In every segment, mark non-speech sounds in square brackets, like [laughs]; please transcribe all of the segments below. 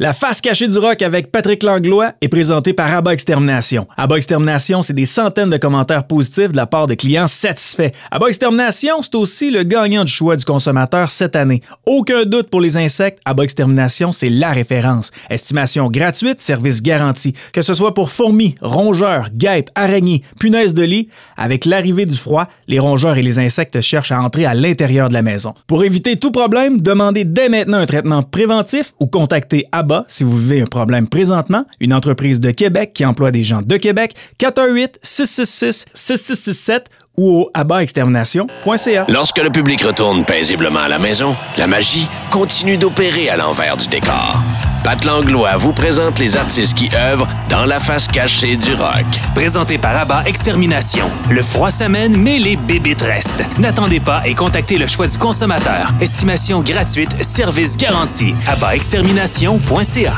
La face cachée du rock avec Patrick Langlois est présentée par Abba Extermination. Abba Extermination, c'est des centaines de commentaires positifs de la part de clients satisfaits. Abba Extermination, c'est aussi le gagnant du choix du consommateur cette année. Aucun doute pour les insectes, Abba Extermination, c'est la référence. Estimation gratuite, service garanti. Que ce soit pour fourmis, rongeurs, guêpes, araignées, punaises de lit, avec l'arrivée du froid, les rongeurs et les insectes cherchent à entrer à l'intérieur de la maison. Pour éviter tout problème, demandez dès maintenant un traitement préventif ou contactez Abba si vous vivez un problème présentement, une entreprise de Québec qui emploie des gens de Québec, 418-666-6667 ou au abatextermination.ca. Lorsque le public retourne paisiblement à la maison, la magie continue d'opérer à l'envers du décor. Pat Langlois vous présente les artistes qui œuvrent dans la face cachée du rock. Présenté par Abba Extermination. Le froid s'amène, mais les bébites restent. N'attendez pas et contactez le choix du consommateur. Estimation gratuite, service garanti. AbbaExtermination.ca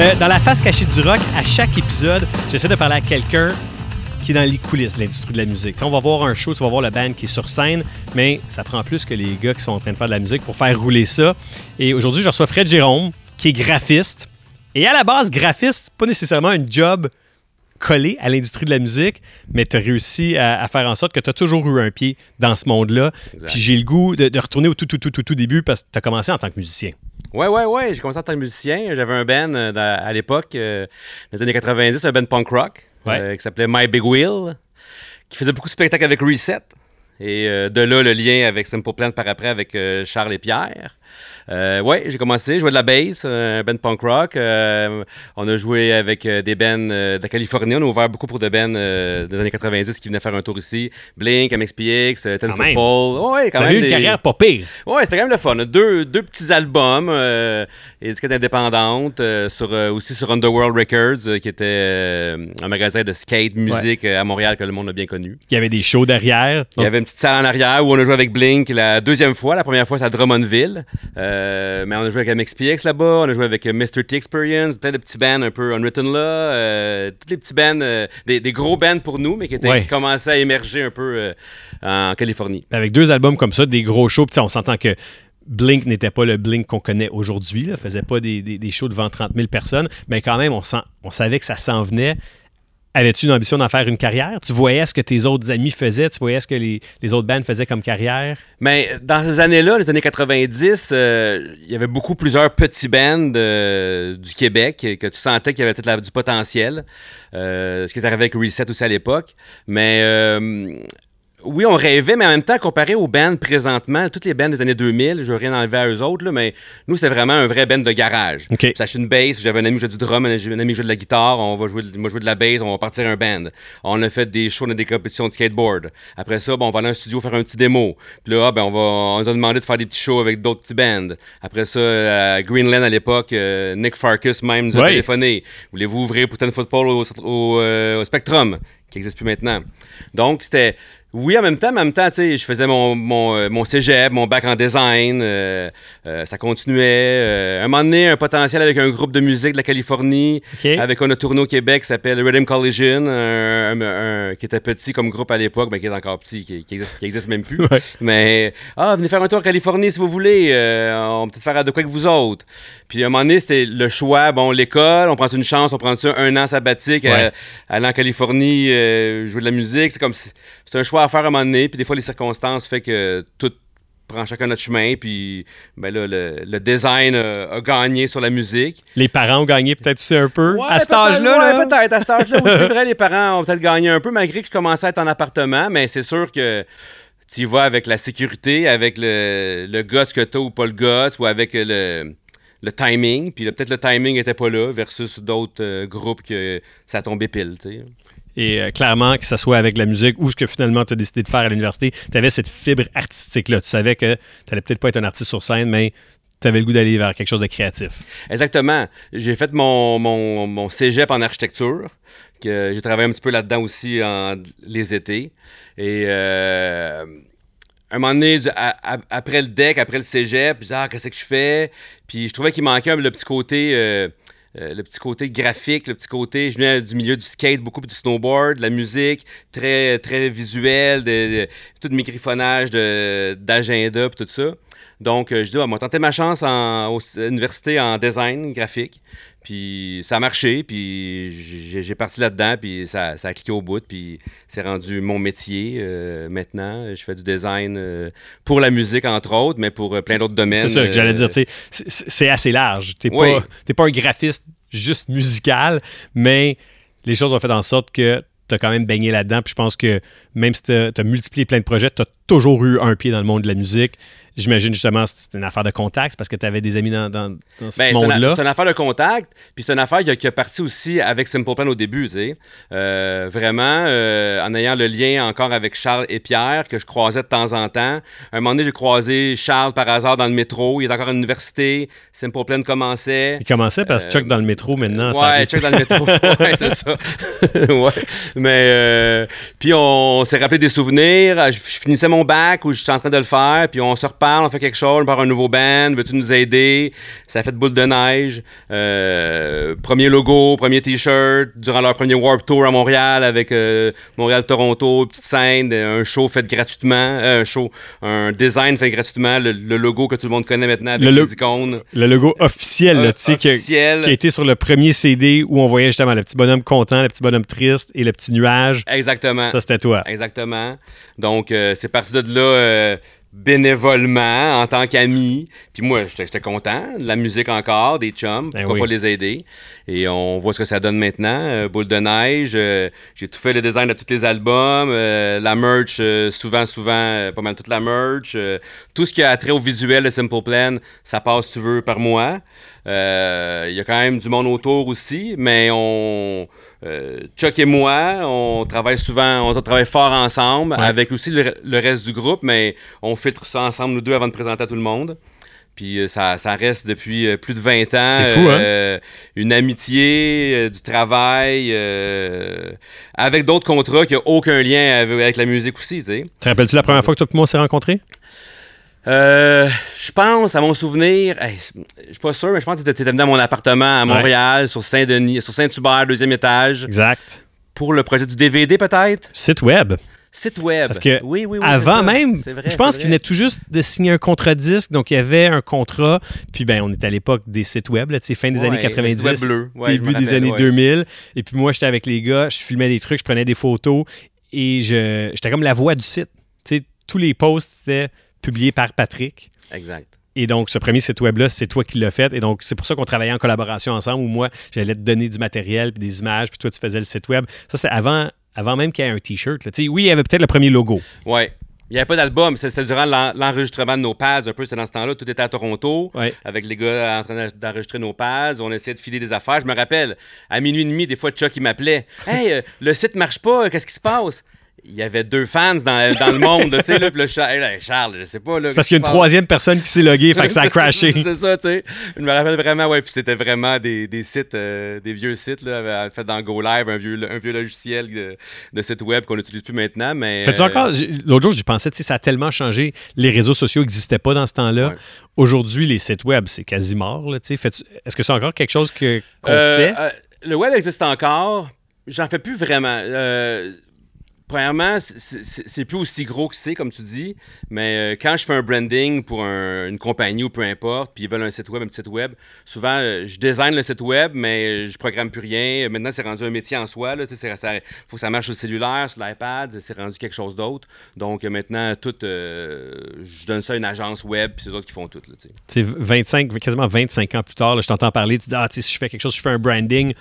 Euh, dans la face cachée du rock, à chaque épisode, j'essaie de parler à quelqu'un qui est dans les coulisses de l'industrie de la musique. T'sais, on va voir un show, tu vas voir le band qui est sur scène, mais ça prend plus que les gars qui sont en train de faire de la musique pour faire rouler ça. Et aujourd'hui, je reçois Fred Jérôme, qui est graphiste. Et à la base, graphiste, pas nécessairement un job collé à l'industrie de la musique, mais tu as réussi à, à faire en sorte que tu as toujours eu un pied dans ce monde-là. Puis j'ai le goût de, de retourner au tout, tout, tout, tout, tout début parce que tu as commencé en tant que musicien. Ouais, ouais, ouais. J'ai commencé en tant que musicien. J'avais un band euh, à l'époque, euh, dans les années 90, un band punk rock Ouais. euh, qui s'appelait My Big Wheel, qui faisait beaucoup de spectacles avec Reset. Et de là, le lien avec Simple Plan par après avec Charles et Pierre. Euh, ouais, j'ai commencé, je jouais de la bass, euh, un band punk rock. Euh, on a joué avec euh, des bands de la Californie. On a ouvert beaucoup pour de bands des années 90 qui venaient faire un tour ici. Blink, MXPX, Ten Quand même. Football. Ouais, quand même. avais eu une des- carrière pas pire. Ouais, c'était quand même le fun. Deux, deux petits albums, euh, étiquette indépendante, euh, sur, aussi sur Underworld Records, qui était un magasin de skate, musique à Montréal que le monde a bien connu. Il y avait des shows derrière. Il y avait une petite salle en arrière où on a joué avec Blink la deuxième fois. La première fois, c'est à Drummondville. Euh, mais on a joué avec MXPX là-bas. On a joué avec euh, Mr. T Experience, plein de petits bands un peu unwritten là. Euh, tous les petits bands, euh, des, des gros bands pour nous, mais qui, étaient, Ouais. qui commençaient à émerger un peu euh, en Californie. Avec deux albums comme ça, des gros shows. On s'entend que Blink n'était pas le Blink qu'on connaît aujourd'hui. faisait pas des, des- des shows devant 30 000 personnes. Mais quand même, on, sent- on savait que ça s'en venait. Avais-tu une ambition d'en faire une carrière? Tu voyais ce que tes autres amis faisaient? Tu voyais ce que les, les autres bands faisaient comme carrière? Mais dans ces années-là, les années 90, euh, il y avait beaucoup plusieurs petits bands euh, du Québec que tu sentais qu'il y avait peut-être du potentiel. Euh, ce qui est arrivé avec Reset aussi à l'époque. Mais oui, on rêvait, mais en même temps, comparé aux bands présentement, toutes les bands des années 2000, je veux rien enlever à eux autres, là, mais nous, c'est vraiment un vrai band de garage. OK. J'ai acheté une bass, j'avais un ami qui jouait du drum, un ami qui jouait de la guitare, on va jouer, de- moi jouer de la bass, on va partir un band. On a fait des shows dans des compétitions de skateboard. Après ça, on va aller dans un studio faire un petit démo. Puis là, ah, ben, on, va, on nous a demandé de faire des petits shows avec d'autres petits bands. Après ça, à Greenland à l'époque, euh, Nick Farkas même nous a Ouais. téléphoné. Voulez-vous ouvrir pour Ten Football au, au, euh, au Spectrum, qui n'existe plus maintenant. Donc, c'était. Oui, en même temps, mais en même temps, tu sais, je faisais mon, mon, euh, mon cégep, mon bac en design, euh, euh, ça continuait. Euh, un moment donné, un potentiel avec un groupe de musique de la Californie, avec on a tourné au Québec, qui s'appelle Rhythm Collision, un, un- un- qui était petit comme groupe à l'époque, mais qui est encore petit, qui, qui, existe, qui existe même plus. [laughs] Ouais. Mais, ah, venez faire un tour en Californie si vous voulez, on peut-être faire de quoi que vous autres. Puis à un moment donné, c'était le choix, bon, l'école, on prend une chance, on prend un an sabbatique, Ouais. euh, aller en Californie, jouer de la musique, c'est comme si, c'est un choix à faire à un moment donné, puis des fois les circonstances fait que tout prend chacun notre chemin, puis ben là, le, le design a, a gagné sur la musique. Les parents ont gagné peut-être aussi un peu Ouais, à cet âge-là. ouais, peut-être. À cet âge-là aussi, [laughs] c'est vrai, les parents ont peut-être gagné un peu, malgré que je commençais à être en appartement, mais c'est sûr que tu y vas avec la sécurité, avec le, le guts que t'as ou pas le guts, ou avec le, le timing. Puis peut-être le timing était pas là, versus d'autres euh, groupes que ça a tombé pile, tu sais. Et euh, clairement, que ce soit avec la musique ou ce que finalement tu as décidé de faire à l'université, tu avais cette fibre artistique-là. Tu savais que tu n'allais peut-être pas être un artiste sur scène, mais tu avais le goût d'aller vers quelque chose de créatif. Exactement. J'ai fait mon, mon, mon cégep en architecture. J'ai travaillé un petit peu là-dedans aussi en, les étés. Et euh, un moment donné, après le deck, après le cégep, je disais, ah, qu'est-ce que je fais? Puis je trouvais qu'il manquait le petit côté. euh, le petit côté graphique, le petit côté, je venais du milieu du skate, beaucoup du snowboard, de la musique, très, très visuel, de, de- tout griffonnages de- d'agenda tout ça. Donc, euh, je dis, on va tenter ma chance en, au- à l'université en design graphique. Puis ça a marché, puis j'ai parti là-dedans, puis ça, ça a cliqué au bout, puis c'est rendu mon métier euh, maintenant. Je fais du design euh, pour la musique, entre autres, mais pour plein d'autres domaines. C'est ça que j'allais dire. c'est- assez large. T'es Oui. pas, pas un graphiste juste musical, mais les choses ont fait en sorte que tu as quand même baigné là-dedans. Puis je pense que même si tu as multiplié plein de projets, tu as toujours eu un pied dans le monde de la musique. J'imagine justement c'est une affaire de contact parce que tu avais des amis dans, dans- dans ce Ben, monde-là. c'est une affaire de contact, puis c'est une affaire qui a, parti aussi avec Simple Plan au début, tu sais. Euh, vraiment, euh, en ayant le lien encore avec Charles et Pierre, que je croisais de temps en temps. Un moment donné, j'ai croisé Charles par hasard dans le métro. Il est encore à l'université. Simple Plan commençait. Il commençait parce que Chuck dans le métro maintenant. Ouais, check dans le métro. [laughs] ouais, c'est ça. [laughs] ouais. Mais, euh, puis on, s'est rappelé des souvenirs. Je, je finissais mon bac où je suis en train de le faire. Puis on se reparle, on fait quelque chose, on part un nouveau band. Veux-tu nous aider? Ça a fait boule de neige. Euh, premier logo, premier t-shirt. Durant leur premier Warp Tour à Montréal avec euh, Montréal-Toronto, petite scène, un show fait gratuitement. euh, un show, un design fait gratuitement. Le, le logo que tout le monde connaît maintenant avec Le les icônes. Le logo officiel, tu sais, qui qui a été sur le premier CD où on voyait justement le petit bonhomme content, le petit bonhomme triste et le petit nuage. Exactement. Ça, c'était toi. Exactement. Donc, c'est parti de là bénévolement, en tant qu'ami. Puis moi, j'étais content. De la musique encore, des chums. Ben Pourquoi oui. pas les aider? Et on voit ce que ça donne maintenant. Euh, Boule de neige. euh, J'ai tout fait le design de tous les albums. euh, la merch, souvent, souvent, pas mal toute la merch. tout ce qui a trait au visuel de Simple Plan, ça passe, si tu veux, par moi. Euh, Il y a quand même du monde autour aussi, mais on... euh, Chuck et moi, on travaille souvent, on travaille fort ensemble, Ouais. avec aussi le, le reste du groupe, mais on filtre ça ensemble, nous deux, avant de présenter à tout le monde. Puis euh, ça, ça reste depuis plus de 20 ans. C'est fou, hein? euh, Une amitié, euh, du travail, euh, avec d'autres contrats qui n'ont aucun lien avec, avec la musique aussi, tu sais. Te rappelles-tu la première fois que toi et moi on s'est rencontrés? Euh, je pense, à mon souvenir, hey, je suis pas sûr, mais je pense que tu étais venu dans mon appartement à Montréal, sur Saint-Denis, sur Saint-Hubert, deuxième étage, Exact. pour le projet du DVD peut-être? Site web. Site web. Parce que oui, oui, oui, Avant même, vrai, je pense qu'il venait tout juste de signer un contrat disque, donc il y avait un contrat. Puis ben, on était à l'époque des sites web, là, fin des Ouais, années le site 90, web bleu. Ouais, début des années ouais. 2000. Et puis moi, j'étais avec les gars, je filmais des trucs, je prenais des photos et j'étais comme la voix du site. Tous les posts étaient publiés par Patrick. Exact. Et donc, ce premier site web-là, c'est toi qui l'as fait. Et donc, c'est pour ça qu'on travaillait en collaboration ensemble, où moi, j'allais te donner du matériel, puis des images, puis toi, tu faisais le site web. Ça, c'était avant, avant même qu'il y ait un T-shirt. Oui, il y avait peut-être le premier logo. Ouais. Il n'y avait pas d'album, c'était durant l'en- l'enregistrement de nos pads, un peu, c'était dans ce temps-là, tout était à Toronto, Ouais. avec les gars en train d'enregistrer nos pads, on essayait de filer des affaires. Je me rappelle, à minuit et demi, des fois, Chuck, il m'appelait. « Hey, euh, le site marche pas, qu'est-ce qui se passe? » Il y avait deux fans dans, dans le monde, tu sais, là, puis là, Charles, hey, là, Charles, je sais pas, là. C'est parce qu'il y a une troisième personne qui s'est loguée, fait que ça a [laughs] crashé. c'est ça, tu sais. Je me rappelle vraiment, ouais, puis c'était vraiment des, des sites, euh, des vieux sites, là, fait dans GoLive, un vieux, un vieux logiciel de, de site web qu'on n'utilise plus maintenant, mais... Fais-tu euh, encore? L'autre jour, j'y pensais, tu sais, ça a tellement changé. Les réseaux sociaux n'existaient pas dans ce temps-là. Ouais. Aujourd'hui, les sites web, c'est quasi mort. là, tu sais. Est-ce que c'est encore quelque chose que, qu'on Euh, fait? euh, le web existe encore. J'en fais plus vraiment. Euh, premièrement, c'est- plus aussi gros que c'est, comme tu dis. Mais euh, quand je fais un branding pour un- une compagnie ou peu importe, puis ils veulent un site web, un petit site web, souvent, euh, je design le site web, mais je programme plus rien. Maintenant, c'est rendu un métier en soi. Il faut que ça marche sur le cellulaire, sur l'iPad. C'est rendu quelque chose d'autre. Donc, euh, maintenant, tout, je donne ça à une agence web, puis c'est eux autres qui font tout. Là, tu sais. Tu sais, 25, quasiment 25 ans plus tard, je t'entends parler, tu dis, ah, si je fais quelque chose, je fais un branding.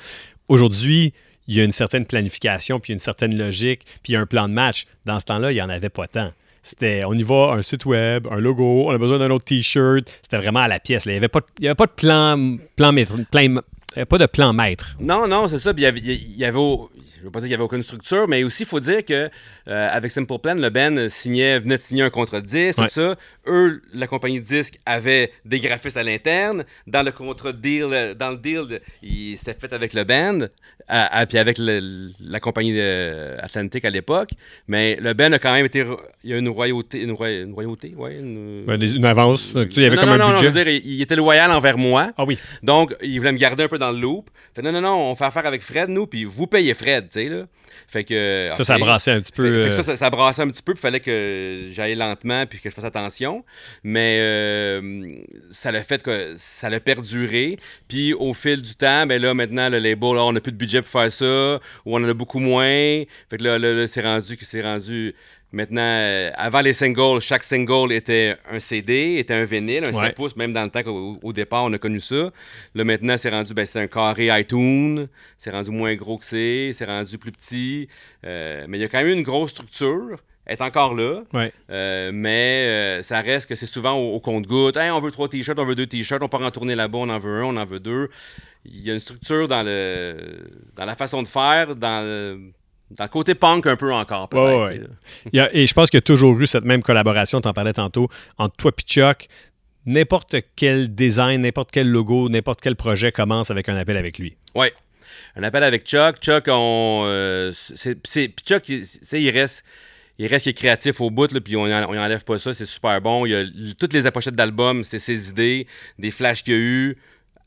Aujourd'hui, il y a une certaine planification, puis une certaine logique, puis un plan de match. Dans ce temps-là, il n'y en avait pas tant. C'était, on y va, un site web, un logo, on a besoin d'un autre T-shirt. C'était vraiment à la pièce. Il n'y avait, avait pas de plan, plan, plan- avait pas de plan maître. Non, non, c'est ça. Puis il y avait, il y avait au- je veux pas dire qu'il y avait aucune structure, mais aussi, il faut dire que euh, avec Simple Plan, le Ben signait, venait de signer un contrat de disque, Ouais. tout ça. Eux, la compagnie de disque avait des graphistes à l'interne. Dans le contrat de deal, euh, dans le deal, il s'était fait avec le band, à- à- puis avec le- la compagnie de Atlantic à l'époque. Mais le Ben a quand même été, il y a une royauté, une, roy- une royauté, ouais, une, Ben, des- une avance. Tu sais, il y avait non, comme non, un non, non, budget. je veux dire, il, il était loyal envers moi. ah oui. Donc, il voulait me garder un peu dans dans le loop. Fait non, non, non, on fait affaire avec Fred, nous, puis vous payez Fred, tu sais, là. Fait que. Ça, ça ok. brassait un petit Fait- peu. fait que euh, ça, ça, ça brassait un petit peu, puis il fallait que j'aille lentement, puis que je fasse attention. Mais euh, ça l'a fait que ça l'a perduré. Puis au fil du temps, ben là, maintenant, le label, là, on n'a plus de budget pour faire ça, ou on en a beaucoup moins. Fait que là, là, là, c'est rendu que c'est rendu. Maintenant, euh, avant les singles, chaque single était un CD, était un vinyle, un Ouais. 5 pouces, même dans le temps qu'au au départ, on a connu ça. Là, maintenant, c'est rendu, ben, c'est un carré iTunes, c'est rendu moins gros que c'est, c'est rendu plus petit. Euh, mais il y a quand même une grosse structure, elle est encore là. Ouais. Euh, mais euh, ça reste que c'est souvent au, au compte-goutte. Hey, on veut trois t-shirts, on veut deux t-shirts, on part en tourner là-bas, on en veut un, on en veut deux. Il y a une structure dans, le, dans la façon de faire, dans le, dans le côté punk un peu encore, peut-être. Ouais, ouais, tu sais, là. Il y a- et je pense qu'il y a toujours eu cette même collaboration, tu en parlais tantôt, entre toi et Chuck. N'importe quel design, n'importe quel logo, n'importe quel projet commence avec un appel avec lui. Oui. Un appel avec Chuck. Chuck, on. euh, c'est, Chuck, il, reste. Il reste, il est créatif au bout, là, puis on, en- on y enlève pas ça, c'est super bon. Il y a toutes les pochettes d'albums, c'est ses idées, des flashs qu'il y a eu,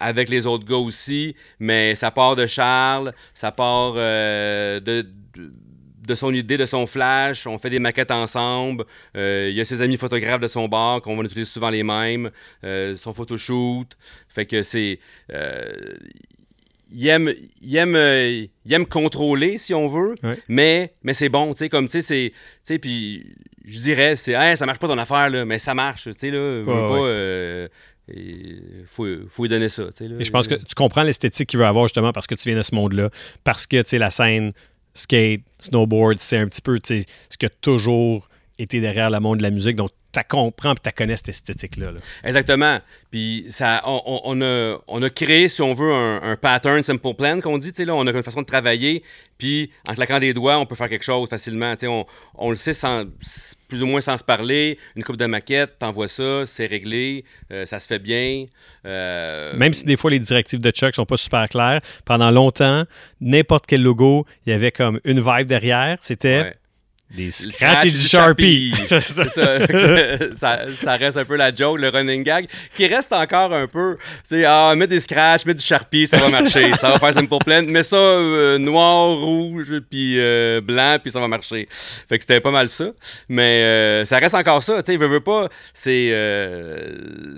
avec les autres gars aussi, mais ça part de Charles, ça part euh, de, de- de son idée, de son flash, on fait des maquettes ensemble, Euh, il y a ses amis photographes de son bar, qu'on va utiliser souvent les mêmes, euh, son photoshoot, fait que c'est... euh, il aime, il aime, il aime contrôler, si on veut, Ouais. mais, mais c'est bon, tu sais, comme, tu sais, c'est, tu sais, puis je dirais, c'est, hey, ça marche pas ton affaire, là, mais ça marche, tu sais, là, veux Ouais, pas, et faut, faut lui donner ça, là. Et je pense que tu comprends l'esthétique qu'il veut avoir justement parce que tu viens de ce monde-là. Parce que, la scène skate, snowboard, c'est un petit peu, ce qui a toujours été derrière le monde de la musique. Donc, tu comprends et tu connais cette esthétique-là. là. Exactement. Puis ça, on, a, on a créé, si on veut, un, un pattern simple plan qu'on dit. Là, on a une façon de travailler. Puis en claquant des doigts, on peut faire quelque chose facilement. On, on le sait sans, plus ou moins sans se parler. Une coupe de maquette, t'envoies ça, c'est réglé, euh, ça se fait bien. Euh, Même si des fois les directives de Chuck sont pas super claires, pendant longtemps, n'importe quel logo, il y avait comme une vibe derrière. C'était ouais. Des scratch et du Sharpie. [laughs] Ça. ça, ça reste un peu la joke, le running gag, qui reste encore un peu. C'est ah, mets des scratch, mets du Sharpie, ça va [laughs] marcher. ça va faire simple plan. Mets ça euh, noir, rouge, puis euh, blanc, puis ça va marcher. Fait que c'était pas mal ça. Mais euh, ça reste encore ça. Tu sais, veux, veux pas, c'est.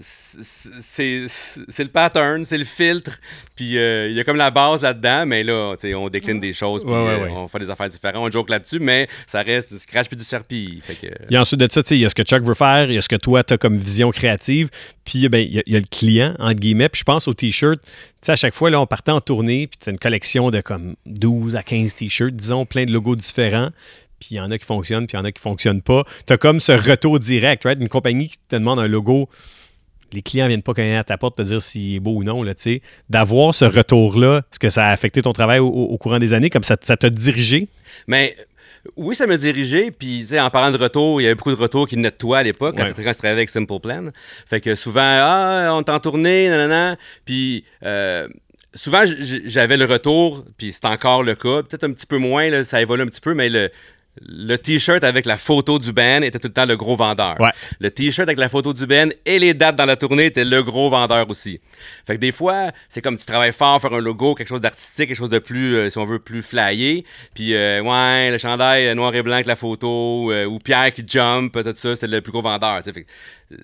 c'est le pattern, c'est le filtre. Puis il y a comme la base là-dedans, mais là, tu sais, on décline des choses, puis Ouais, ouais, ouais. on fait des affaires différentes, on joke là-dessus, mais ça reste du scratch puis du. Fait que, Il y a ensuite de ça, il y a ce que Chuck veut faire, il y a ce que toi, tu as comme vision créative, puis ben, il, y a, il y a le client, entre guillemets, puis je pense aux t-shirts. Tu sais, à chaque fois, là, on partait en tournée, puis tu une collection de comme 12 à 15 t-shirts, disons, plein de logos différents. Puis il y en a qui fonctionnent, puis il y en a qui fonctionnent pas. Tu as comme ce retour direct, right? Une compagnie qui te demande un logo, les clients viennent pas cogner à ta porte te dire s'il est beau ou non, là, tu sais. D'avoir ce retour-là, est-ce que ça a affecté ton travail au, au courant des années, comme ça ça t'a dirigé? Mais oui, ça m'a dirigé. Puis, tu sais, en parlant de retour, il y avait beaucoup de retours qui venaient de toi à l'époque, Ouais. quand, quand je travaillais avec Simple Plan. Fait que souvent, ah, on t'en tournée, nanana. Puis, euh, souvent, j'avais le retour, puis c'est encore le cas. Peut-être un petit peu moins, là, ça évolue un petit peu, mais le. Le t-shirt avec la photo du band était tout le temps le gros vendeur. Ouais. Le t-shirt avec la photo du band et les dates dans la tournée étaient le gros vendeur aussi. Fait que des fois, c'est comme tu travailles fort, faire un logo, quelque chose d'artistique, quelque chose de plus, euh, si on veut, plus flyé. Puis, euh, ouais, le chandail euh, noir et blanc avec la photo, euh, ou Pierre qui jump, tout ça, c'était le plus gros vendeur. Fait que,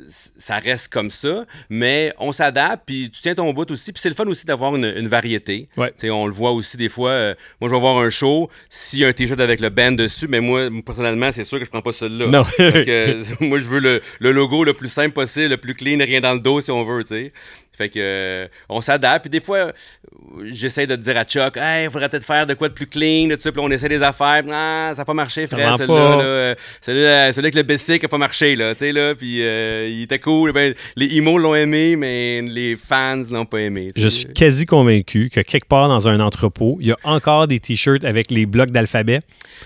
ça reste comme ça, mais on s'adapte, puis tu tiens ton bout aussi. Puis c'est le fun aussi d'avoir une, une variété. Ouais. On le voit aussi des fois. euh, moi, je vais voir un show, s'il y a un t-shirt avec le band dessus, mais moi, personnellement, c'est sûr que je prends pas celui-là. Non. Parce que [laughs] moi, je veux le, le logo le plus simple possible, le plus clean, rien dans le dos si on veut, sais. Fait que euh, on s'adapte. Puis des fois, euh, j'essaie de dire à Chuck, hey, il faudrait peut-être faire de quoi de plus clean, de tout ça. Puis on essaie des affaires. Ah, ça n'a pas marché, frère, celui-là. Euh, Celui, euh, celui avec le basic n'a pas marché, là. Tu sais, là. Puis euh, il était cool. Ben, les emo l'ont aimé, mais les fans l'ont pas aimé. Je suis quasi convaincu que quelque part dans un entrepôt, il y a encore des t-shirts avec les blocs d'alphabet.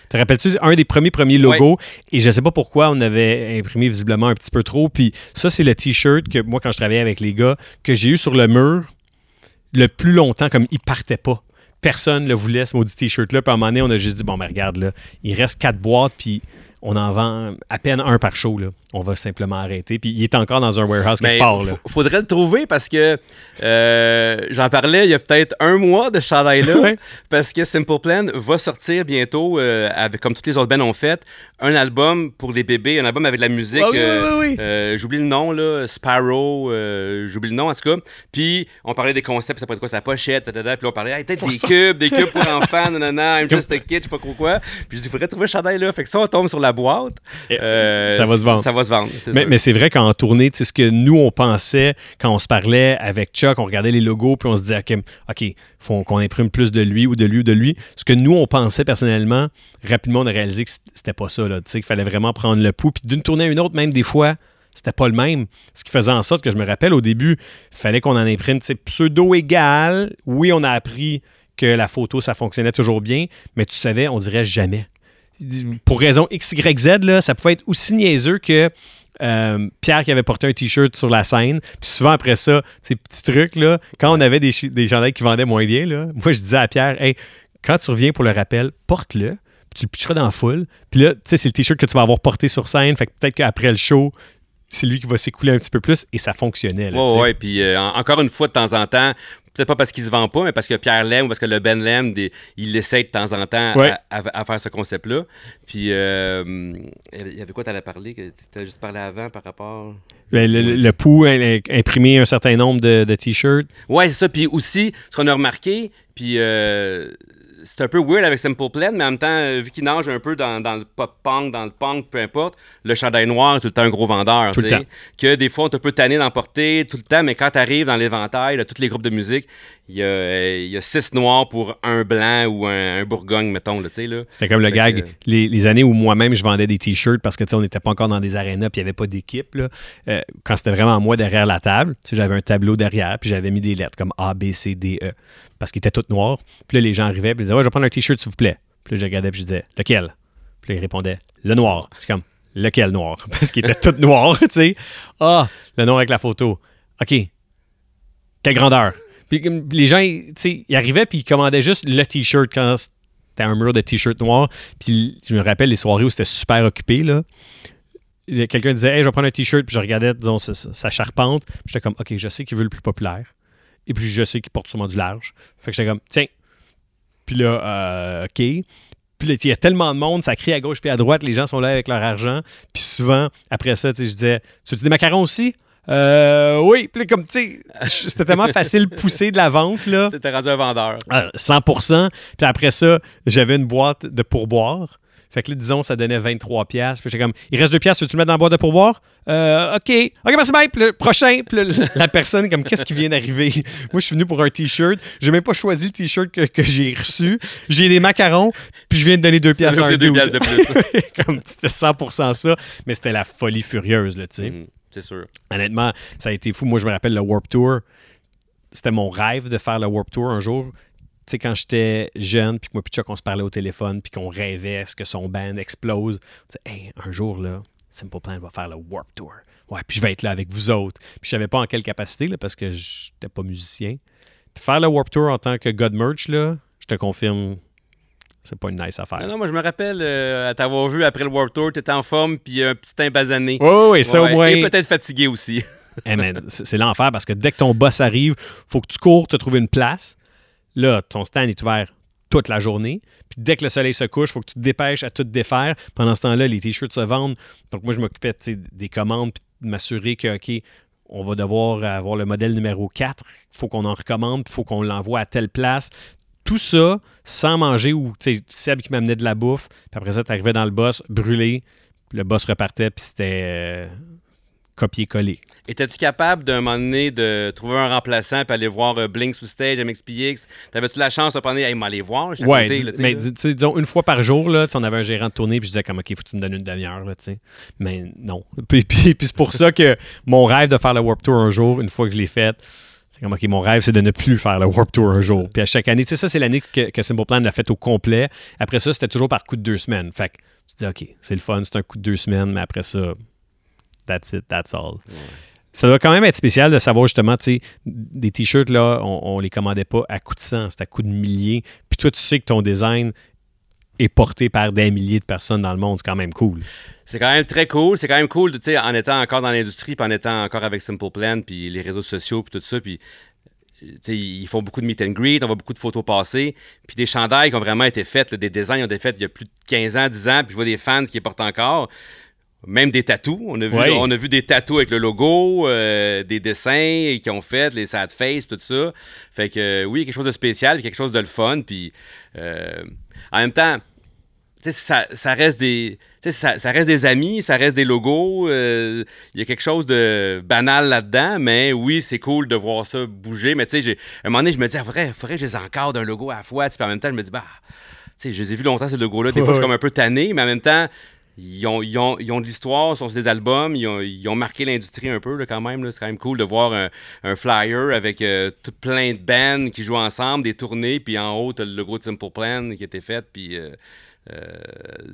Te rappelles-tu un des premiers premiers logos? Et je sais pas pourquoi on avait imprimé visiblement un petit peu trop puis ça c'est le t-shirt que moi quand je travaillais avec les gars que j'ai eu sur le mur le plus longtemps comme il partait pas. Personne ne le voulait ce maudit t-shirt là puis à un moment donné on a juste dit bon mais regarde là, il reste quatre boîtes puis on en vend à peine un par show. Là. On va simplement arrêter. Puis il est encore dans un warehouse quelque Mais part. Là. faudrait le trouver parce que euh, j'en parlais il y a peut-être un mois de ce chandail-là. Ouais. Parce que Simple Plan va sortir bientôt, euh, avec, comme toutes les autres bands ont fait, un album pour les bébés, un album avec de la musique. Ah oui, euh, oui, oui, oui. euh, j'oublie le nom, là, Sparrow, euh, j'oublie le nom en tout cas. Puis on parlait des concepts, ça pourrait être quoi, sa pochette, puis là, on parlait, hey, peut-être Faut des ça. cubes, des cubes pour [laughs] enfants, nanana, I'm just a kid, je sais pas quoi. Puis je dis, il faudrait trouver ce chandail-là. Fait que ça, on tombe sur la boîte. Euh, ça va se vendre. Ça va se vendre. c'est Mais, c'est vrai qu'en tournée, ce que nous, on pensait quand on se parlait avec Chuck, on regardait les logos, puis on se disait, OK, OK, faut qu'on imprime plus de lui ou de lui ou de lui. Ce que nous, on pensait personnellement, rapidement, on a réalisé que c'était pas ça, là. Tu sais, qu'il fallait vraiment prendre le pouls. Puis d'une tournée à une autre, même des fois, c'était pas le même. Ce qui faisait en sorte que je me rappelle au début, il fallait qu'on en imprime, pseudo égal. Oui, on a appris que la photo, ça fonctionnait toujours bien, mais tu savais, on dirait jamais pour raison X, Y, Z, là, ça pouvait être aussi niaiseux que euh, Pierre qui avait porté un t-shirt sur la scène. Puis souvent après ça, ces petits trucs, là, quand on avait des, des chandails qui vendaient moins bien, là, moi je disais à Pierre, hey, quand tu reviens pour le rappel, porte-le, puis tu le pitcheras dans la foule. Puis là, tu sais, c'est le t-shirt que tu vas avoir porté sur scène. Fait que peut-être qu'après le show, c'est lui qui va s'écouler un petit peu plus et ça fonctionnait. Là, Ouais, ouais, puis euh, en- encore une fois, de temps en temps, peut-être pas parce qu'il se vend pas, mais parce que Pierre l'aime ou parce que le Ben l'aime, des- il essaie de temps en temps Ouais. à, à- à faire ce concept-là. Puis, euh, il y avait quoi t'allais parler? que T'as juste parlé avant par rapport... Le, le- le pouls, imprimer un certain nombre de, de t-shirts. Ouais, c'est ça. Puis aussi, ce qu'on a remarqué, puis euh, c'est un peu weird avec Simple Plan, mais en même temps, euh, vu qu'il nage un peu dans, dans le pop-punk, dans le punk, peu importe, le chandail noir est tout le temps un gros vendeur. Tout le temps. Que des fois, on te peut tanner d'en porter tout le temps, mais quand tu arrives dans l'éventail de tous les groupes de musique, il y a, euh, il y a six noirs pour un blanc ou un, un bourgogne, mettons. Là, tu sais, là. C'était comme le gag. que- Les, les années où moi-même je vendais des t-shirts parce que tu sais, on n'était pas encore dans des arénas puis il n'y avait pas d'équipe. là. Euh, quand c'était vraiment moi derrière la table, j'avais un tableau derrière puis j'avais mis des lettres comme A, B, C, D, E parce qu'ils étaient toutes noires. Puis là, les gens arrivaient puis ils disaient Ouais, je vais prendre un t-shirt s'il vous plaît. Puis là, je regardais puis je disais Lequel? Puis là, ils répondaient Le noir. Je suis comme Lequel noir? [laughs] Parce qu'ils étaient tous noirs, tu sais. Ah, le noir avec la photo. OK. Quelle grandeur Puis les gens, tu sais, ils arrivaient puis ils commandaient juste le t-shirt quand c'était un mur de t-shirt noir. Puis je me rappelle les soirées où c'était super occupé, là. Quelqu'un disait, hey, je vais prendre un t-shirt, puis je regardais, disons, sa, sa- charpente. J'étais comme, OK, je sais qu'il veut le plus populaire. Et puis je sais qu'il porte sûrement du large. Fait que j'étais comme, tiens. Puis là, euh, OK. Puis il y a tellement de monde, ça crie à gauche puis à droite, les gens sont là avec leur argent. Puis souvent, après ça, je disais, tu veux des macarons aussi? Euh, oui. Puis comme, tu sais, c'était tellement facile de pousser de la vente, là. T'es rendu un vendeur. Ah, 100%. Puis après ça, j'avais une boîte de pourboire. Fait que là, disons, ça donnait 23 pièces. Puis j'étais comme, il reste 2 pièces, veux-tu le mettre dans la boîte de pourboire? Euh, OK. OK, merci. Puis le prochain. Puis la personne, comme, qu'est-ce qui vient d'arriver? [laughs] Moi, je suis venu pour un T-shirt. J'ai même pas choisi le T-shirt que, que j'ai reçu. J'ai des macarons, puis je viens de donner 2 pièces à un deux de plus. [laughs] comme, c'était 100% ça. Mais c'était la folie furieuse, là, tu sais. Mhm, c'est sûr. Honnêtement, ça a été fou. Moi, je me rappelle le Warp Tour. C'était mon rêve de faire le Warp Tour un jour. Sais, quand j'étais jeune, puis que moi puis Chuck, on se parlait au téléphone, puis qu'on rêvait à ce que son band explose. Tu sais, hey, un jour, là, Simple Plan va faire le Warp Tour. Ouais, puis je vais être là avec vous autres. Puis je savais pas en quelle capacité, là, parce que j'étais pas musicien. Puis faire le Warp Tour en tant que God Merch, là, je te confirme, c'est pas une nice affaire. Non, non, moi, je me rappelle euh, à t'avoir vu après le World Tour, t'étais en forme, puis un petit teint basané. Oui, oui, ça Ouais, au moins. Et peut-être fatigué aussi. [laughs] Eh, man, c'est c'est l'enfer parce que dès que ton boss arrive, faut que tu cours, te trouver une place. Là, ton stand est ouvert toute la journée. Puis dès que le soleil se couche, faut que tu te dépêches à tout défaire. Pendant ce temps-là, les t-shirts se vendent. Donc moi, je m'occupais des commandes puis de m'assurer que, OK, on va devoir avoir le modèle numéro 4. Il faut qu'on en recommande, il faut qu'on l'envoie à telle place. Tout ça sans manger ou, tu sais, Seb qui m'amenait de la bouffe. Puis après ça, tu arrivais dans le boss, brûlé. Le boss repartait, puis c'était euh, copier-coller. Étais-tu capable d'un moment donné de trouver un remplaçant puis aller voir euh, Blink sous stage, MXPX? T'avais-tu la chance de prendre, hey, m'aller voir? Ouais, côté, là, mais là? disons une fois par jour, là, on avait un gérant de tournée, puis je disais comme, OK, faut que tu me donnes une demi-heure, là, tu sais? Mais non. [laughs] Puis, puis, puis c'est pour ça que mon rêve de faire le Warp Tour un jour, une fois que je l'ai fait, c'est comme, OK, mon rêve, c'est de ne plus faire le Warp Tour un jour. Puis à chaque année, tu sais, ça, c'est l'année que, que Simple Plan l'a fait au complet. Après ça, c'était toujours par coup de deux semaines. Fait que tu te dis, OK, c'est le fun, c'est un coup de deux semaines, mais après ça, that's it, that's all. Ça doit quand même être spécial de savoir justement, tu sais, des t-shirts, là, on, on les commandait pas à coup de 100, c'était à coup de milliers. Puis toi, tu sais que ton design est porté par des milliers de personnes dans le monde. C'est quand même cool. C'est quand même très cool. C'est quand même cool, tu sais, en étant encore dans l'industrie, puis en étant encore avec Simple Plan, puis les réseaux sociaux, puis tout ça, puis tu sais, ils font beaucoup de meet and greet, on voit beaucoup de photos passer, puis des chandails qui ont vraiment été faits, là, des designs qui ont été faits il y a plus de 15 ans, 10 ans, puis je vois des fans qui les portent encore. Même des tatous. On a vu, Ouais. on a vu des tatous avec le logo, euh, des dessins qu'ils ont fait, les sad face, tout ça. Fait que euh, oui, quelque chose de spécial, quelque chose de le fun. Puis euh, en même temps, ça, ça reste des. Ça, ça reste des amis, ça reste des logos. euh, Il y a quelque chose de banal là-dedans, mais oui, c'est cool de voir ça bouger. Mais tu sais, j'ai- à un moment donné, je me dis, ah, faudrait, faudrait que je les encadre d'un logo à la fois. Puis en même temps, je me dis, bah, tu sais, je les ai vus longtemps, ces logos-là. Des fois, je suis comme un peu tanné, mais en même temps, ils ont, ils ont- ils ont de l'histoire, sont sur des albums, ils ont, ils ont marqué l'industrie un peu quand même. C'est quand même cool de voir un, un flyer avec euh, plein de bands qui jouent ensemble, des tournées, puis en haut, t'as le logo de Simple Plan qui a été fait, puis euh, euh,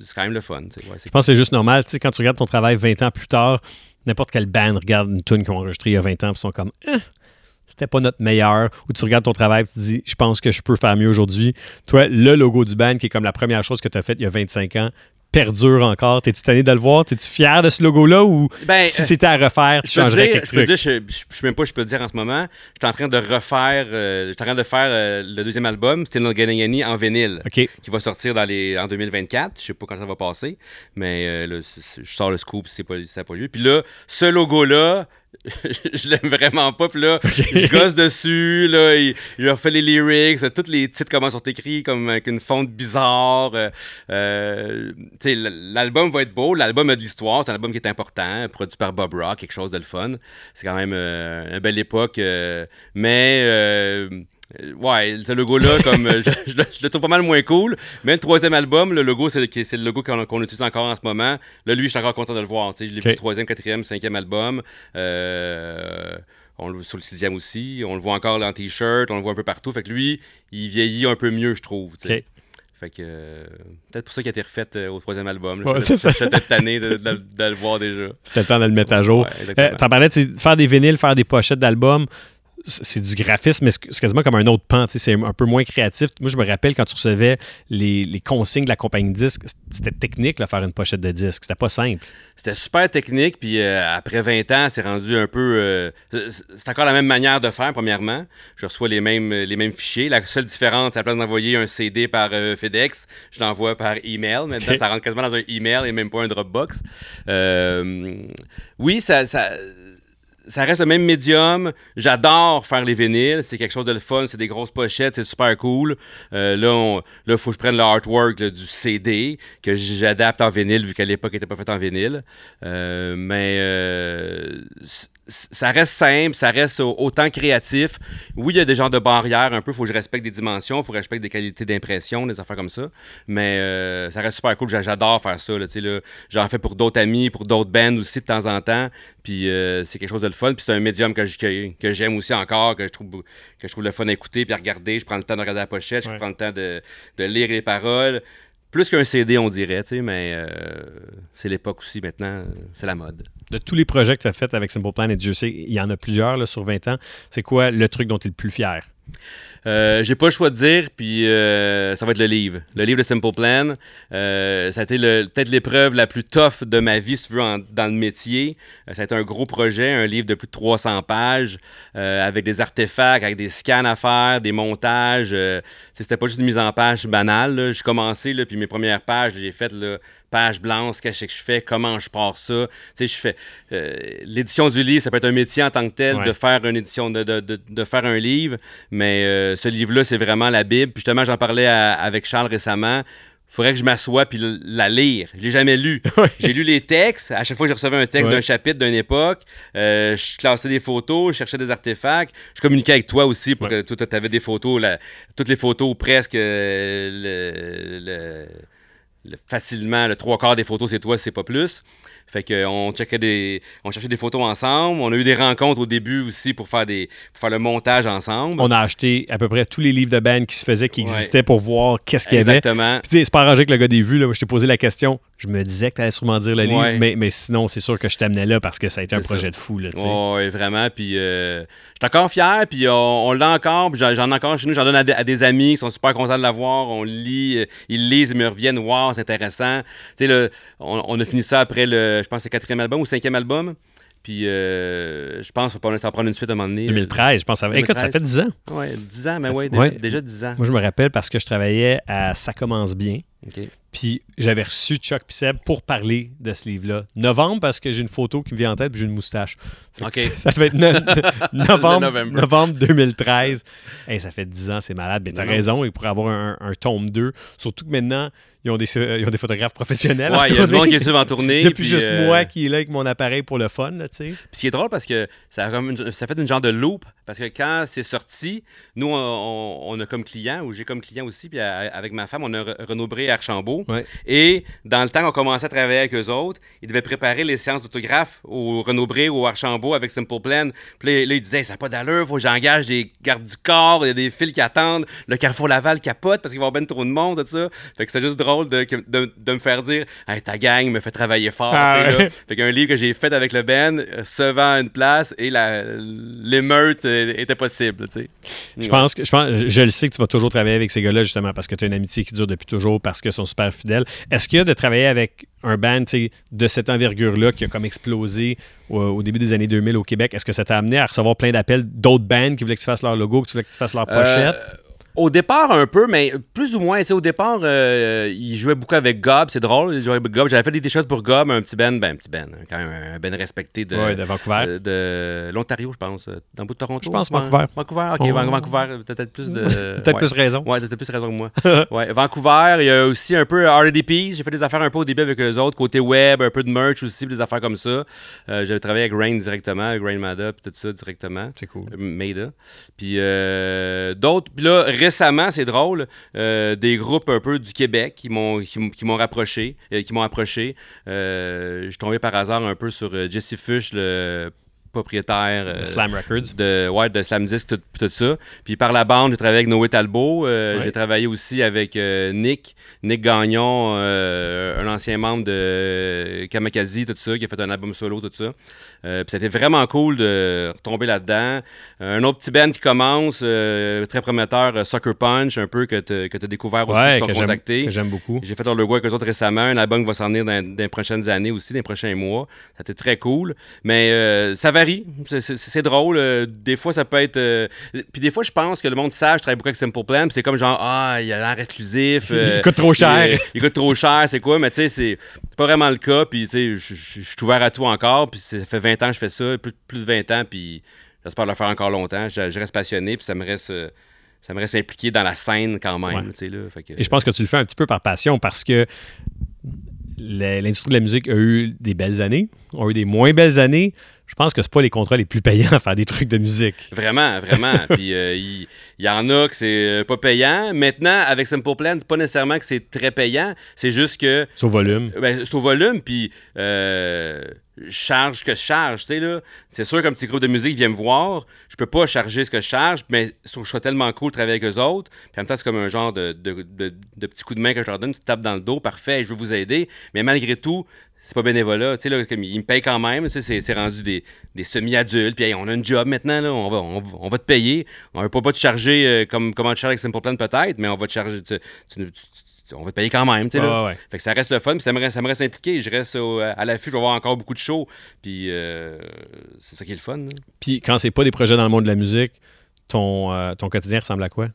c'est quand même le fun. tu Je pense que c'est juste normal. Tu quand tu regardes ton travail 20 ans plus tard, n'importe quelle band regarde une tune qu'ils ont enregistrée il y a 20 ans et sont comme Eh, c'était pas notre meilleur. Ou tu regardes ton travail et tu te dis je pense que je peux faire mieux aujourd'hui. Toi, le logo du band qui est comme la première chose que tu as faite il y a 25 ans perdure encore? T'es-tu tanné de le voir? T'es-tu fier de ce logo-là ou Ben, si euh, c'était à refaire, tu changerais dire, quelque je peux truc? dire, je, je, sais même pas, je peux le dire en ce moment. Je suis en train de refaire, euh, je suis en train de faire euh, le deuxième album, Still Not Getting Any, en vinyle, qui va sortir dans les, en 2024. Je sais pas quand ça va passer, mais euh, là, je sors le scoop si ça n'a pas lieu. Puis là, ce logo-là, [laughs] je l'aime vraiment pas. Puis là, [laughs] je gosse dessus, là, il, il refait les lyrics, tous les titres comment sont écrits, comme avec une fonte bizarre. euh, euh, l'album va être beau, l'album a de l'histoire, c'est un album qui est important, produit par Bob Rock, quelque chose de le fun. C'est quand même euh, une belle époque, euh, mais... euh, Ouais, ce logo-là, comme euh, [laughs] je, je le- je le trouve pas mal moins cool. Mais le troisième album, le logo, c'est le, qui- c'est le logo qu'on qu'on utilise encore en ce moment. Là, lui, je suis encore content de le voir. Je l'ai Ok. vu le troisième, quatrième, cinquième album. Euh, on le voit sur le sixième aussi. On le voit encore en t-shirt, on le voit un peu partout. Fait que lui, il vieillit un peu mieux, je trouve. Fait que euh, peut-être pour ça qu'il a été refait euh, au troisième album. Ouais, c'est ça. Tanné de, de- de le voir déjà. C'était le temps de le mettre à jour. Ouais, T'en parlais, sais, faire des vinyles, faire des pochettes d'albums, c'est du graphisme, mais c'est quasiment comme un autre pan. C'est un peu moins créatif. Moi, je me rappelle quand tu recevais les, les consignes de la compagnie de disques, c'était technique, là, faire une pochette de disque. C'était pas simple. C'était super technique, puis euh, après 20 ans, c'est rendu un peu. euh, c'est encore la même manière de faire, premièrement. Je reçois les mêmes, les mêmes fichiers. La seule différence, c'est à la place d'envoyer un CD par euh, FedEx, je l'envoie par email. Maintenant, ça rentre quasiment dans un email et même pas un Dropbox. Oui, ça. ça ça reste le même médium. J'adore faire les vinyles. C'est quelque chose de le fun. C'est des grosses pochettes. C'est super cool. Euh, là, il faut que je prenne le artwork du CD que j'adapte en vinyle vu qu'à l'époque, il n'était pas fait en vinyle. Euh, mais euh, ça reste simple. Ça reste au- autant créatif. Oui, il y a des genres de barrières un peu. Il faut que je respecte des dimensions. Il faut que je respecte des qualités d'impression, des affaires comme ça. Mais euh, ça reste super cool. J'a- J'adore faire ça. Là, là. J'en fais pour d'autres amis, pour d'autres bands aussi de temps en temps. Puis euh, c'est quelque chose de le fun. Puis c'est un médium que, j- que, que j'aime aussi encore, que je trouve que je trouve le fun à écouter puis à regarder. Je prends le temps de regarder la pochette, je prends le temps de, de lire les paroles. Plus qu'un CD, on dirait, tu sais, mais euh, c'est l'époque aussi maintenant, c'est la mode. De tous les projets que tu as faits avec Simple Plan, et Dieu sait, il y en a plusieurs sur 20 ans, c'est quoi le truc dont tu es le plus fier? Euh, j'ai pas le choix de dire, puis euh, ça va être le livre. Le livre de Simple Plan. Euh, ça a été peut-être l'épreuve la plus tough de ma vie, si tu veux, dans le métier. Ça a été un gros projet, un livre de plus de 300 pages, avec des artefacts, avec des scans à faire, des montages. C'était pas juste une mise en page banale. J'ai commencé, là, puis mes premières pages, j'ai fait là, page blanche, qu'est-ce que je fais, comment je pars ça. Tu sais, je fais euh, l'édition du livre, ça peut être un métier en tant que tel Ouais. de faire une édition, de, de- de- de faire un livre, mais euh, ce livre-là, c'est vraiment la Bible. Puis justement, j'en parlais à- avec Charles récemment. Faudrait que je m'assoie puis la lire. Je l'ai jamais lu. [laughs] J'ai lu les textes. À chaque fois que je recevais un texte Ouais. d'un chapitre d'une époque, euh, je classais des photos, je cherchais des artefacts. Je communiquais avec toi aussi pour Ouais. que tu avais des photos, la- toutes les photos presque euh, le- le- facilement, le trois quarts des photos, c'est toi, c'est pas plus. Fait qu'on checkait des, on cherchait des photos ensemble. On a eu des rencontres au début aussi pour faire des, pour faire le montage ensemble. On a acheté à peu près tous les livres de band qui se faisaient, qui Ouais. existaient pour voir qu'est-ce qu'il y avait. Exactement. Puis, tu sais, c'est pas arrangé avec le gars des vues. Là. Moi, je t'ai posé la question. Je me disais que tu allais sûrement dire le livre, Ouais. mais, mais sinon, c'est sûr que je t'amenais là parce que ça a été un projet ça. de fou. Là. Oui, vraiment. Puis, euh, je suis encore fier. Puis, on, on l'a encore. J'en ai encore chez nous. J'en donne à, des- à des amis qui sont super contents de l'avoir. On lit. euh, ils lisent, ils me reviennent. Wow, c'est intéressant. Tu sais, on a fini ça après le, je pense, que c'est le quatrième album ou cinquième album. Puis, euh, je pense qu'il va pas s'en prendre une suite à un moment donné. 2013, je pense. Ça... Écoute, ça 2013. fait 10 ans. Oui, 10 ans, mais oui, fait- déjà, ouais. déjà 10 ans. Moi, je me rappelle parce que je travaillais à Ça commence bien. Puis j'avais reçu Chuck Pisseb pour parler de ce livre-là. Novembre, parce que j'ai une photo qui me vient en tête, puis j'ai une moustache. Fait. [laughs] Ça devait être no- [laughs] novembre, novembre 2013. Hey, ça fait 10 ans, c'est malade. Mais t'as raison, il pourrait avoir un, un tome 2. Surtout que maintenant, ils ont des, ils ont des photographes professionnels. Ouais, il y a du monde qui est souvent en tournée. [laughs] Depuis puis, juste euh, moi qui est là avec mon appareil pour le fun, là. Puis ce qui est drôle parce que ça a, comme une- ça fait une genre de loop. Parce que quand c'est sorti, nous, on, on- on a comme client, ou j'ai comme client aussi, puis à- avec ma femme, on a Re- Renaud Bré à Archambault. Ouais. Et dans le temps qu'on commençait à travailler avec eux autres, ils devaient préparer les séances d'autographe au Renaud Bré ou au Archambault avec Simple Plan. Puis là, ils disaient, ça n'a pas d'allure, faut que j'engage des gardes du corps, il y a des fils qui attendent, le Carrefour Laval capote parce qu'il va y avoir ben trop de monde, tout ça. Fait que c'est juste drôle de, que- de, de me faire dire, hey, ta gang me fait travailler fort. Ah ouais. là. Fait qu'un livre que j'ai fait avec le Ben, euh, se vend à une place et l'émeute était possible, tu sais. Je pense que je pense, je, je le sais que tu vas toujours travailler avec ces gars-là justement parce que tu as une amitié qui dure depuis toujours parce qu'ils sont super fidèles. Est-ce a de travailler avec un band de cette envergure-là qui a comme explosé au, au début des années 2000 au Québec, est-ce que ça t'a amené à recevoir plein d'appels d'autres bands qui voulaient que tu fasses leur logo, que tu voulais que tu fasses leur pochette? Euh, au départ, un peu, mais plus ou moins. Au départ, euh, il jouait beaucoup avec Gob, c'est drôle. Il jouait avec Gob. J'avais fait des t-shirts pour Gob, un petit band, ben, un petit band, quand même un band respecté de, Ouais, de Vancouver. de l'Ontario, je pense. euh, Dans le bout de Toronto. Je pense Van- Vancouver. Vancouver, ok, Oh. Van- Vancouver, peut-être plus de. [laughs] Peut-être ouais. plus raison. Ouais, t'as peut-être plus raison que moi. [laughs] ouais, Vancouver, il y a aussi un peu RDP. J'ai fait des affaires un peu au début avec eux autres, côté web, un peu de merch aussi, des affaires comme ça. Euh, J'avais travaillé avec Rain directement, avec Rain Mada, puis tout ça directement. C'est cool. Maida. Puis euh, d'autres. Puis là, récemment, c'est drôle, euh, des groupes un peu du Québec qui m'ont rapproché, euh, qui m'ont approché. Euh, je suis tombé par hasard un peu sur Jesse Fush, le propriétaire euh, Slam Records. de, ouais, de Slam Disc, tout, tout ça. Puis par la bande, j'ai travaillé avec Noé Talbot. euh, Ouais. J'ai travaillé aussi avec euh, Nick, Nick Gagnon, euh, un ancien membre de Kamakazi, tout ça, qui a fait un album solo, tout ça. Puis c'était vraiment cool de retomber là-dedans. Un autre petit band qui commence, très prometteur, Sucker Punch, un peu, que tu as découvert aussi, Ouais, que contacté. que j'aime beaucoup. J'ai fait logo avec eux autres récemment. Un album qui va s'en venir dans, dans les prochaines années aussi, dans les prochains mois. Ça a été très cool. Mais ça varie. C'est- drôle. Euh, Des fois, ça peut être. euh, Puis des fois, je pense que le monde sage, je travaille beaucoup avec Simple Plan. c'est comme genre, ah, il a l'air exclusif. [laughs] euh, Il coûte trop cher. Il, coûte trop cher, c'est quoi? Mais tu sais, c'est pas vraiment le cas. Puis tu sais, je- suis ouvert à tout encore. Puis ça fait 20 ans que je fais ça, plus, plus de 20 ans. Puis j'espère le faire encore longtemps. Je, je reste passionné. Puis ça me reste. euh, ça me reste impliqué dans la scène quand même. Ouais. tu sais, là. Fait que- Et je pense que tu le fais un petit peu par passion parce que l'industrie de la musique a eu des belles années, a eu des moins belles années. Je pense que c'est pas les contrats les plus payants à faire des trucs de musique. Vraiment, vraiment. [laughs] Puis euh, il y, en a que c'est euh, pas payant. Maintenant, avec Simple Plan, pas nécessairement que c'est très payant. C'est juste que C'est au volume. ben, c'est au volume, puis euh, je charge que je charge, tu sais, là. C'est sûr qu'un petit groupe de musique vient me voir, je peux pas charger ce que je charge, mais je trouve suis tellement cool de travailler avec eux autres. Puis en même temps, c'est comme un genre de, de, de- de petit coup de main que je leur donne, une petite tape dans le dos, parfait, je veux vous aider. Mais malgré tout, c'est pas bénévolat, tu sais, là, comme ils me payent quand même, tu sais, c'est, rendu des, des semi-adultes, puis hey, on a une job maintenant, là, on va, on, on va te payer. On va pas, pas te charger euh, comme comment tu charges avec Simple Plan peut-être, mais on va te charger, tu- tu- tu- tu- on va te payer quand même, tu sais. Ouais. Fait que ça reste le fun, puis ça me reste, ça me reste impliqué. Je reste au- à l'affût, je vais avoir encore beaucoup de shows. Puis euh, c'est ça qui est le fun. Puis quand c'est pas des projets dans le monde de la musique, ton, euh, ton quotidien ressemble à quoi?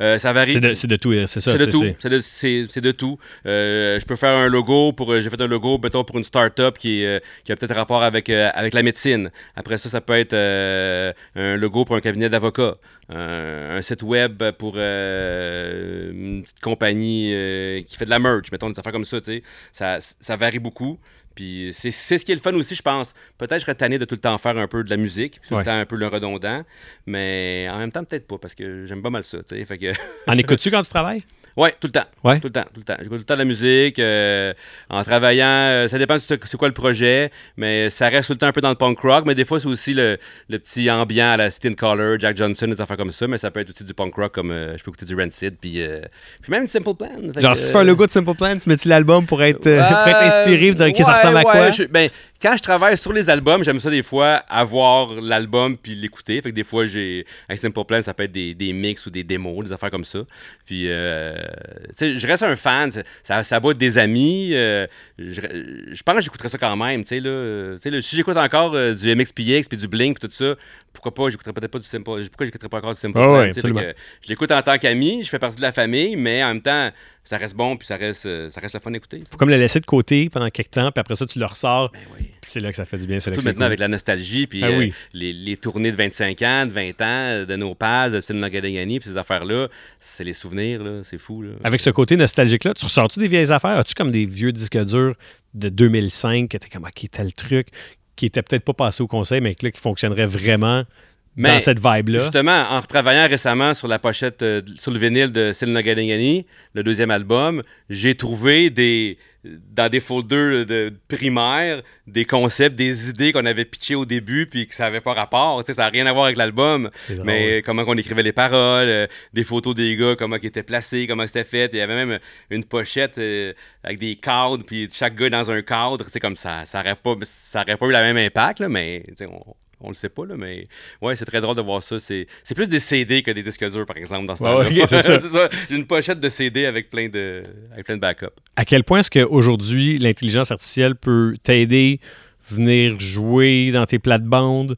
Euh, ça varie. C'est de, tout, c'est ça. C'est de tout. c'est- de, tout. Euh, je peux faire un logo pour. euh, J'ai fait un logo, mettons, pour une start-up qui, est, qui a peut-être rapport avec, avec la médecine. Après ça, ça peut être un logo pour un cabinet d'avocats. Un, un site web pour euh, une petite compagnie euh, qui fait de la merch. Mettons, des affaires comme ça, tu sais. Ça, ça varie beaucoup. Puis c'est c'est ce qui est le fun aussi, je pense. Peut-être que je serais tanné de tout le temps faire un peu de la musique, puis tout Ouais. le temps un peu le redondant, mais en même temps, peut-être pas, parce que j'aime pas mal ça. Fait que. En écoutes-tu quand tu travailles? Ouais, tout le temps. Ouais. Tout le temps, tout le temps. J'écoute tout le temps de la musique. euh, en travaillant, euh, ça dépend de ce- c'est quoi le projet, mais ça reste tout le temps un peu dans le punk rock. Mais des fois, c'est aussi le, le petit ambiant à la and Color, Jack Johnson, des affaires comme ça. Mais ça peut être aussi du punk rock, comme euh, je peux écouter du Rancid, puis, puis même Simple Plan. Genre, que, si tu fais un logo de Simple Plan, tu mets-tu l'album pour être, pour être inspiré, pour dire, OK, ça ouais, ressemble à quoi? je- ben, quand je travaille sur les albums, j'aime ça des fois avoir l'album puis l'écouter. Fait que des fois, j'ai avec Simple Plan, ça peut être des, des mix ou des démos, des affaires comme ça. Puis, euh, je reste un fan. Ça, ça va être des amis. euh, je, je pense que j'écouterais ça quand même. Tu sais, là, Euh, là, si j'écoute encore euh, du MXPX puis du Blink puis tout ça, pourquoi pas, j'écouterais peut-être pas du Simple Pourquoi j'écouterais pas encore du Simple Ah ouais, que je l'écoute en tant qu'ami, je fais partie de la famille, mais en même temps, ça reste bon puis ça reste, euh, ça reste le fun d'écouter. Faut comme le laisser de côté pendant quelques temps, puis après ça, tu le ressors. Ben oui. c'est là que ça fait du bien. C'est maintenant cool. avec la nostalgie, puis Ah euh, les, les tournées de 25 ans, de 20 ans, euh, de nos pages, de Céline puis ces affaires-là, c'est les souvenirs, là, c'est fou. Avec ce côté nostalgique-là, tu ressors-tu des vieilles affaires? As-tu comme des vieux disques durs de 2005 que t'es comme, OK, tel truc qui était peut-être pas passé au conseil, mais là, qui fonctionnerait vraiment dans Mais, cette vibe-là? Justement, en retravaillant récemment sur la pochette, euh, sur le vinyle de Céline Gadegani, le deuxième album, j'ai trouvé des dans des folders de primaires des concepts, des idées qu'on avait pitchées au début puis que ça n'avait pas rapport. Ça n'a rien à voir avec l'album. Mais euh, comment on écrivait les paroles, euh, des photos des gars, comment ils étaient placés, comment c'était fait. Il y avait même une pochette euh, avec des cadres, puis chaque gars dans un cadre. Comme ça, ça n'aurait pas, ça aurait pas eu le même impact, là, mais on, on le sait pas, là, mais ouais, c'est très drôle de voir ça. C'est c'est plus des CD que des disques durs, par exemple, dans ce Ouais, temps-là. ok, [laughs] c'est ça. J'ai une pochette de CD avec plein de, avec plein de backups. À quel point est-ce qu'aujourd'hui, l'intelligence artificielle peut t'aider, venir jouer dans tes plates-bandes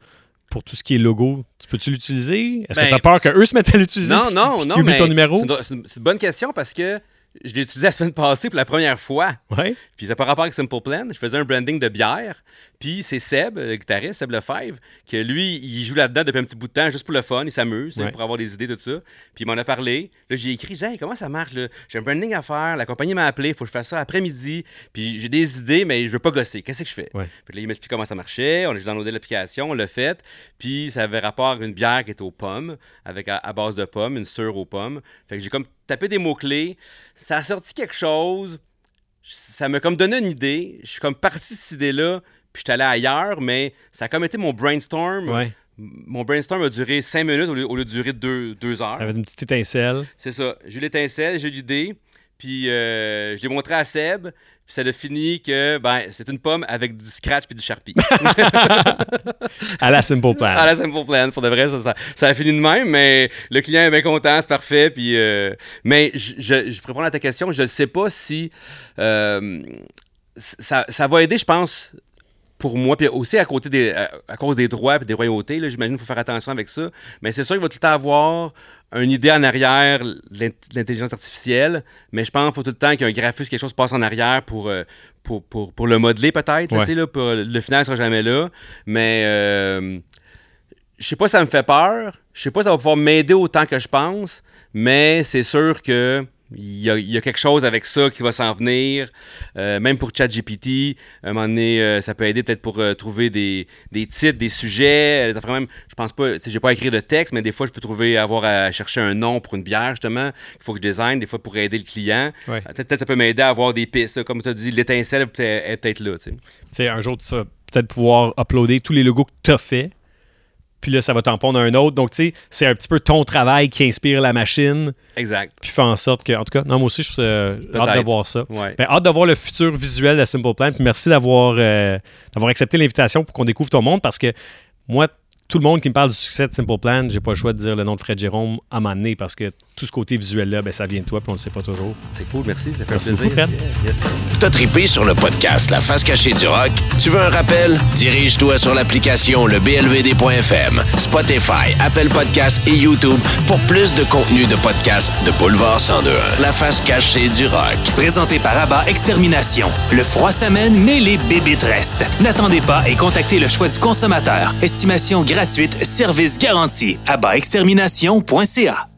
pour tout ce qui est logo? Tu peux-tu l'utiliser? Est-ce Ben, que tu as peur qu'eux se mettent à l'utiliser? Non, non, non, mais ton numéro? une, c'est une bonne question parce que je l'ai utilisé la semaine passée pour la première fois. Ouais. Puis ça n'a pas rapport avec Simple Plan. Je faisais un branding de bière. Puis c'est Seb, le guitariste, Seb Lefebvre, que lui, il joue là-dedans depuis un petit bout de temps, juste pour le fun. Il s'amuse, Ouais. pour avoir des idées, tout ça. Puis il m'en a parlé. Là, j'ai écrit, j'ai Hey, comment ça marche? J'ai un branding à faire. La compagnie m'a appelé. Il faut que je fasse ça après-midi. Puis j'ai des idées, mais je veux pas gosser. Qu'est-ce que je fais? Ouais. Puis là, il m'explique comment ça marchait. On a downloadé l'application, on l'a fait. Puis ça avait rapport avec une bière qui était aux pommes, avec à, à base de pommes, une sure aux pommes. Fait que j'ai comme tapé des mots-clés. Ça a sorti quelque chose. Ça m'a comme donné une idée. Je suis comme parti de cette idée-là. Puis je suis allé ailleurs, mais ça a comme été mon brainstorm. Ouais. Mon brainstorm a duré cinq minutes au lieu, au lieu de durer deux, deux heures. Avec une petite étincelle. C'est ça. J'ai eu l'étincelle, j'ai eu l'idée. Puis euh, je l'ai montré à Seb. Puis ça a fini que ben, c'est une pomme avec du scratch puis du sharpie. [laughs] À la Simple Plan. à la Simple Plan, pour de vrai, ça, ça, ça a fini de même, mais le client est bien content, c'est parfait. Puis, euh, mais je, je, je pour répondre à ta question, je ne sais pas si euh, ça, ça va aider, je pense, pour moi, puis aussi à, côté des, à, à cause des droits et des royautés, j'imagine qu'il faut faire attention avec ça. Mais c'est sûr qu'il va tout le temps avoir une idée en arrière de l'int- de l'intelligence artificielle, mais je pense qu'il faut tout le temps qu'il y ait un graphiste, quelque chose passe en arrière pour, euh, pour, pour, pour le modeler peut-être. Ouais. là, pour, le final ne sera jamais là. Mais euh, je sais pas si ça me fait peur. Je sais pas si ça va pouvoir m'aider autant que je pense, mais c'est sûr que il y, a, il y a quelque chose avec ça qui va s'en venir. Euh, même pour ChatGPT, à un moment donné, euh, ça peut aider peut-être pour euh, trouver des, des titres, des sujets. Affaires même, je pense pas, j'ai pas à écrire de texte, mais des fois, je peux trouver, avoir à chercher un nom pour une bière, justement, qu'il faut que je design, des fois pour aider le client. Ouais. Peut-être ça peut m'aider à avoir des pistes. là. Comme tu as dit, l'étincelle est peut-être là. Tu sais, un jour, tu vas peut-être pouvoir uploader tous les logos que tu as fait. Puis là, ça va t'en pondre un autre. Donc, tu sais, c'est un petit peu ton travail qui inspire la machine. Exact. Puis fait en sorte que, en tout cas, non, moi aussi, je suis euh, hâte de voir ça. Ouais. Ben, hâte de voir le futur visuel de Simple Plan. Puis merci d'avoir euh, d'avoir accepté l'invitation pour qu'on découvre ton monde parce que moi, tout le monde qui me parle du succès de Simple Plan, j'ai pas le choix de dire le nom de Fred Jérôme à un moment donné parce que tout ce côté visuel-là, ben, ça vient de toi puis on le sait pas toujours. C'est cool, merci. Ça fait Merci plaisir. beaucoup, Fred. Yeah, yes. T'as trippé sur le podcast La face cachée du rock? Tu veux un rappel? Dirige-toi sur l'application le blvd.fm, Spotify, Apple Podcasts et YouTube pour plus de contenu de podcast de Boulevard 1021. La face cachée du rock. Présenté par Abba Extermination. Le froid s'amène, mais les bébites restent. N'attendez pas et contactez le choix du consommateur. Estimation gratuite, service garanti. AbbaExtermination.ca